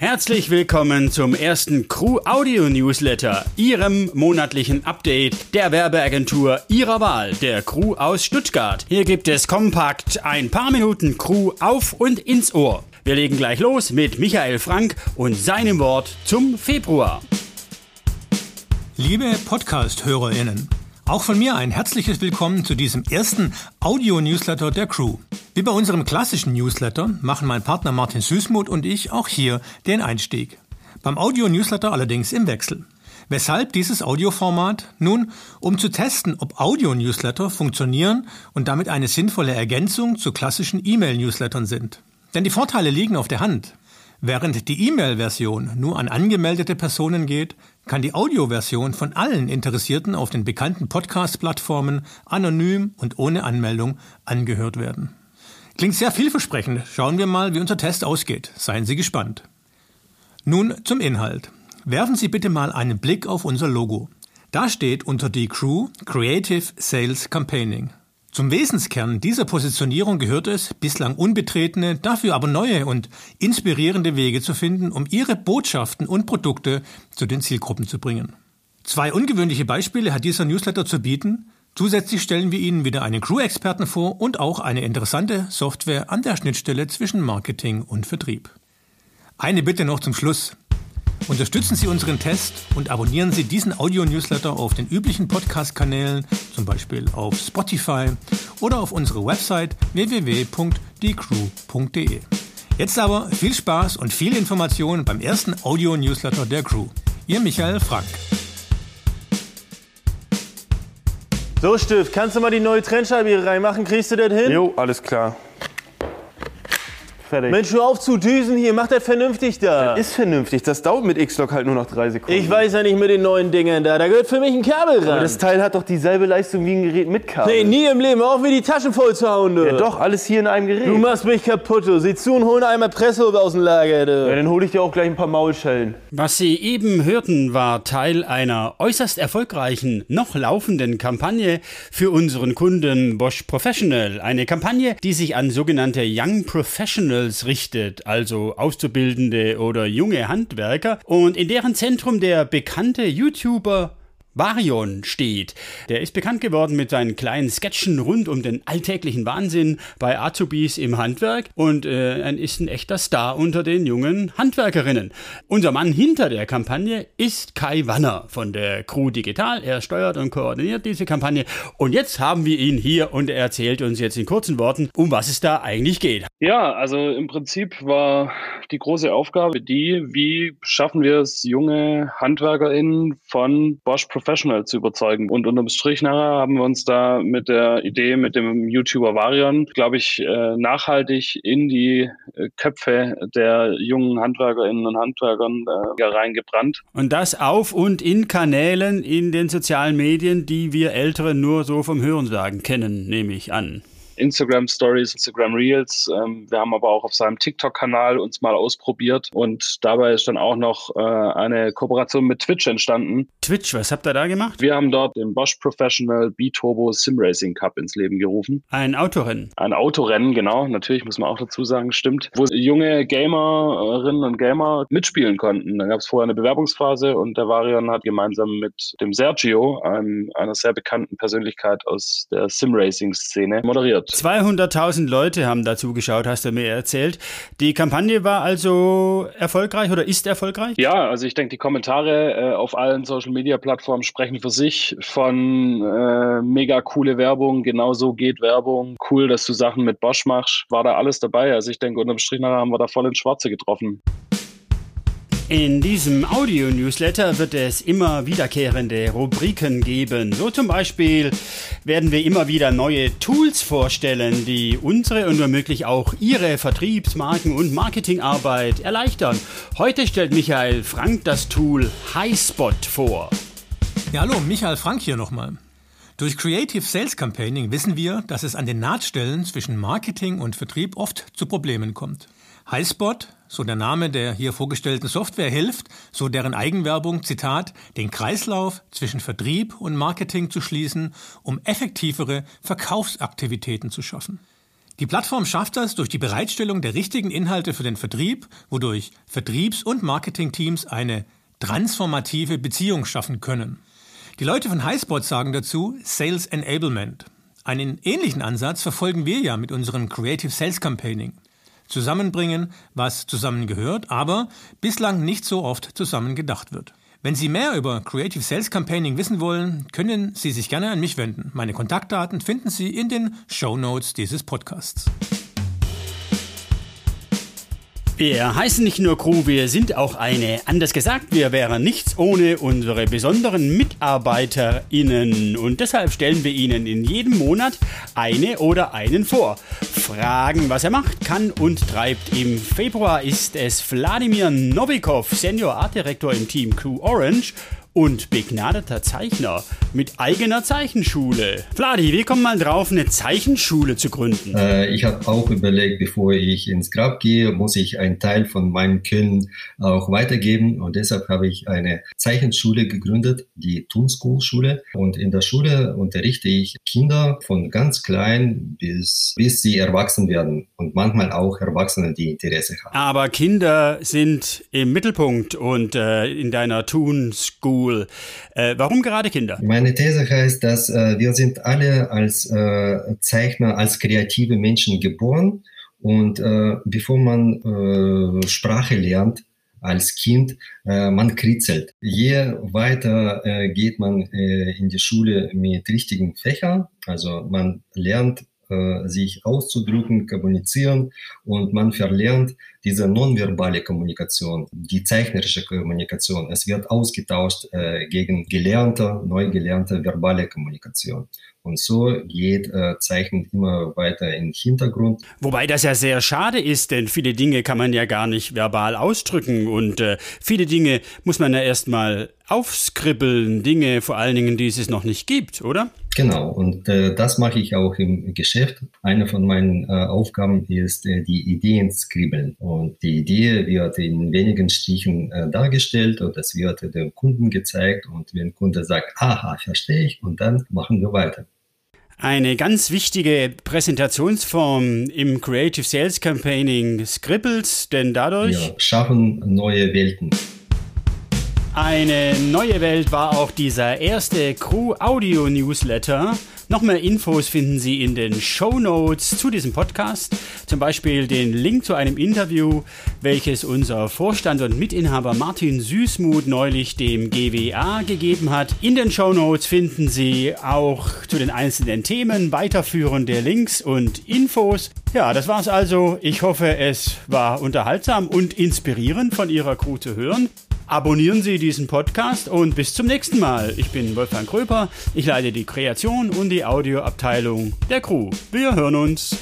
Herzlich willkommen zum ersten Crew Audio Newsletter, Ihrem monatlichen Update der Werbeagentur Ihrer Wahl, der Crew aus Stuttgart. Hier gibt es kompakt ein paar Minuten Crew auf und ins Ohr. Wir legen gleich los mit Michael Frank und seinem Wort zum Februar. Liebe Podcast-HörerInnen, auch von mir ein herzliches Willkommen zu diesem ersten Audio-Newsletter der Crew. Wie bei unserem klassischen Newsletter machen mein Partner Martin Süßmuth und ich auch hier den Einstieg. Beim Audio-Newsletter allerdings im Wechsel. Weshalb dieses Audioformat? Nun, um zu testen, ob Audio-Newsletter funktionieren und damit eine sinnvolle Ergänzung zu klassischen E-Mail-Newslettern sind. Denn die Vorteile liegen auf der Hand. Während die E-Mail-Version nur an angemeldete Personen geht, kann die Audioversion von allen Interessierten auf den bekannten Podcast-Plattformen anonym und ohne Anmeldung angehört werden. Klingt sehr vielversprechend. Schauen wir mal, wie unser Test ausgeht. Seien Sie gespannt. Nun zum Inhalt. Werfen Sie bitte mal einen Blick auf unser Logo. Da steht unter die Crew Creative Sales Campaigning. Zum Wesenskern dieser Positionierung gehört es, bislang unbetretene, dafür aber neue und inspirierende Wege zu finden, um ihre Botschaften und Produkte zu den Zielgruppen zu bringen. Zwei ungewöhnliche Beispiele hat dieser Newsletter zu bieten. Zusätzlich stellen wir Ihnen wieder einen Crew-Experten vor und auch eine interessante Software an der Schnittstelle zwischen Marketing und Vertrieb. Eine Bitte noch zum Schluss. Unterstützen Sie unseren Test und abonnieren Sie diesen Audio-Newsletter auf den üblichen Podcast-Kanälen, zum Beispiel auf Spotify oder auf unserer Website www.decrew.de. Jetzt aber viel Spaß und viel Information beim ersten Audio-Newsletter der Crew. Ihr Michael Frank. So, Stift, kannst du mal die neue Trennscheibe hier reinmachen? Kriegst du das hin? Jo, alles klar. Fertig. Mensch, hör auf zu düsen hier, mach das vernünftig da. ist vernünftig. Das dauert mit X-Log halt nur noch drei Sekunden. Ich weiß ja nicht mit den neuen Dingern da, da gehört für mich ein Kabel ran. Aber das Teil hat doch dieselbe Leistung wie ein Gerät mit Kabel. nee, nie im Leben, auch wie die Taschen voll zu hauen, du. Ja, doch, alles hier in einem Gerät. Du machst mich kaputt, du. Sieh zu und hol einmal Presse aus dem Lager, du. ja, dann hole ich dir auch gleich ein paar Maulschellen. Was Sie eben hörten, war Teil einer äußerst erfolgreichen, noch laufenden Kampagne für unseren Kunden Bosch Professional. Eine Kampagne, die sich an sogenannte Young Professionals richtet, also Auszubildende oder junge Handwerker, und in deren Zentrum der bekannte YouTuber Varion steht. Der ist bekannt geworden mit seinen kleinen Sketchen rund um den alltäglichen Wahnsinn bei Azubis im Handwerk und äh, er ist ein echter Star unter den jungen Handwerkerinnen. Unser Mann hinter der Kampagne ist Kai Wanner von der Crew Digital. Er steuert und koordiniert diese Kampagne und jetzt haben wir ihn hier und er erzählt uns jetzt in kurzen Worten, um was es da eigentlich geht. Ja, also im Prinzip war die große Aufgabe die, wie schaffen wir es, junge HandwerkerInnen von Bosch Professional zu überzeugen. Und unterm Strich nachher haben wir uns da mit der Idee, mit dem YouTuber Varian, glaube ich, äh, nachhaltig in die äh, Köpfe der jungen HandwerkerInnen und Handwerkern äh, reingebrannt. Und das auf und in Kanälen in den sozialen Medien, die wir Älteren nur so vom Hörensagen kennen, nehme ich an. Instagram Stories, Instagram Reels. Ähm, wir haben aber auch auf seinem TikTok-Kanal uns mal ausprobiert und dabei ist dann auch noch äh, eine Kooperation mit Twitch entstanden. Twitch, was habt ihr da gemacht? Wir haben dort den Bosch Professional B-Turbo Sim Racing Cup ins Leben gerufen. Ein Autorennen. Ein Autorennen, genau, natürlich muss man auch dazu sagen, stimmt, wo junge Gamerinnen und Gamer mitspielen konnten. Da gab es vorher eine Bewerbungsphase und der Varian hat gemeinsam mit dem Sergio, einem, einer sehr bekannten Persönlichkeit aus der Sim Racing Szene, moderiert. 200.000 Leute haben da zugeschaut, hast du mir erzählt. Die Kampagne war also erfolgreich oder ist erfolgreich? Ja, also ich denke, die Kommentare äh, auf allen Social Media Plattformen sprechen für sich von äh, mega coole Werbung, genau so geht Werbung, cool, dass du Sachen mit Bosch machst, war da alles dabei. Also ich denke, unterm Strich haben wir da voll ins Schwarze getroffen. In diesem Audio-Newsletter wird es immer wiederkehrende Rubriken geben. So zum Beispiel werden wir immer wieder neue Tools vorstellen, die unsere und womöglich auch Ihre Vertriebsmarken- und Marketingarbeit erleichtern. Heute stellt Michael Frank das Tool HighSpot vor. Ja, hallo, Michael Frank hier nochmal. Durch Creative Sales Campaigning wissen wir, dass es an den Nahtstellen zwischen Marketing und Vertrieb oft zu Problemen kommt. HighSpot, so der Name der hier vorgestellten Software, hilft, so deren Eigenwerbung, Zitat, den Kreislauf zwischen Vertrieb und Marketing zu schließen, um effektivere Verkaufsaktivitäten zu schaffen. Die Plattform schafft das durch die Bereitstellung der richtigen Inhalte für den Vertrieb, wodurch Vertriebs- und Marketingteams eine transformative Beziehung schaffen können. Die Leute von Highspot sagen dazu Sales Enablement. Einen ähnlichen Ansatz verfolgen wir ja mit unserem Creative Sales Campaigning. Zusammenbringen, was zusammengehört, aber bislang nicht so oft zusammen gedacht wird. Wenn Sie mehr über Creative Sales Campaigning wissen wollen, können Sie sich gerne an mich wenden. Meine Kontaktdaten finden Sie in den Show Notes dieses Podcasts. Wir heißen nicht nur Crew, wir sind auch eine. Anders gesagt, wir wären nichts ohne unsere besonderen MitarbeiterInnen. Und deshalb stellen wir Ihnen in jedem Monat eine oder einen vor. Fragen, was er macht, kann und treibt. Im Februar ist es Wladimir Novikov, Senior Art Director im Team Crew Orange und begnadeter Zeichner mit eigener Zeichenschule. Vladi, wir kommen mal drauf, eine Zeichenschule zu gründen. Äh, ich habe auch überlegt, bevor ich ins Grab gehe, muss ich einen Teil von meinem Können auch weitergeben und deshalb habe ich eine Zeichenschule gegründet, die Toon School Schule und in der Schule unterrichte ich Kinder von ganz klein bis, bis sie erwachsen werden und manchmal auch Erwachsene, die Interesse haben. Aber Kinder sind im Mittelpunkt und äh, in deiner Toon School Cool. Äh, warum gerade Kinder? Meine These heißt, dass äh, wir sind alle als äh, Zeichner, als kreative Menschen geboren und äh, bevor man äh, Sprache lernt, als Kind, äh, man kritzelt. Je weiter geht man in die Schule mit richtigen Fächern, also man lernt äh, sich auszudrücken, kommunizieren und man verlernt diese nonverbale Kommunikation, die zeichnerische Kommunikation. Es wird ausgetauscht äh, gegen gelernte, neu gelernte verbale Kommunikation. Und so geht äh, Zeichnen immer weiter in den Hintergrund. Wobei das ja sehr schade ist, denn viele Dinge kann man ja gar nicht verbal ausdrücken und äh, viele Dinge muss man ja erstmal aufskribbeln, Dinge vor allen Dingen, die es noch nicht gibt, oder? Genau, und äh, das mache ich auch im Geschäft. Eine von meinen äh, Aufgaben ist äh, die Ideen skribbeln. Und die Idee wird in wenigen Stichen äh, dargestellt und das wird dem Kunden gezeigt. Und wenn der Kunde sagt, aha, verstehe ich, und dann machen wir weiter. Eine ganz wichtige Präsentationsform im Creative Sales Campaigning Scribbles, denn dadurch. Wir schaffen neue Welten. Eine neue Welt war auch dieser erste Crew Audio Newsletter. Noch mehr Infos finden Sie in den Show Notes zu diesem Podcast. Zum Beispiel den Link zu einem Interview, welches unser Vorstand und Mitinhaber Martin Süßmuth neulich dem GWA gegeben hat. In den Show Notes finden Sie auch zu den einzelnen Themen weiterführende Links und Infos. Ja, das war's also. Ich hoffe, es war unterhaltsam und inspirierend von Ihrer Crew zu hören. Abonnieren Sie diesen Podcast und bis zum nächsten Mal. Ich bin Wolfgang Kröper, ich leite die Kreation und die Audioabteilung der Crew. Wir hören uns.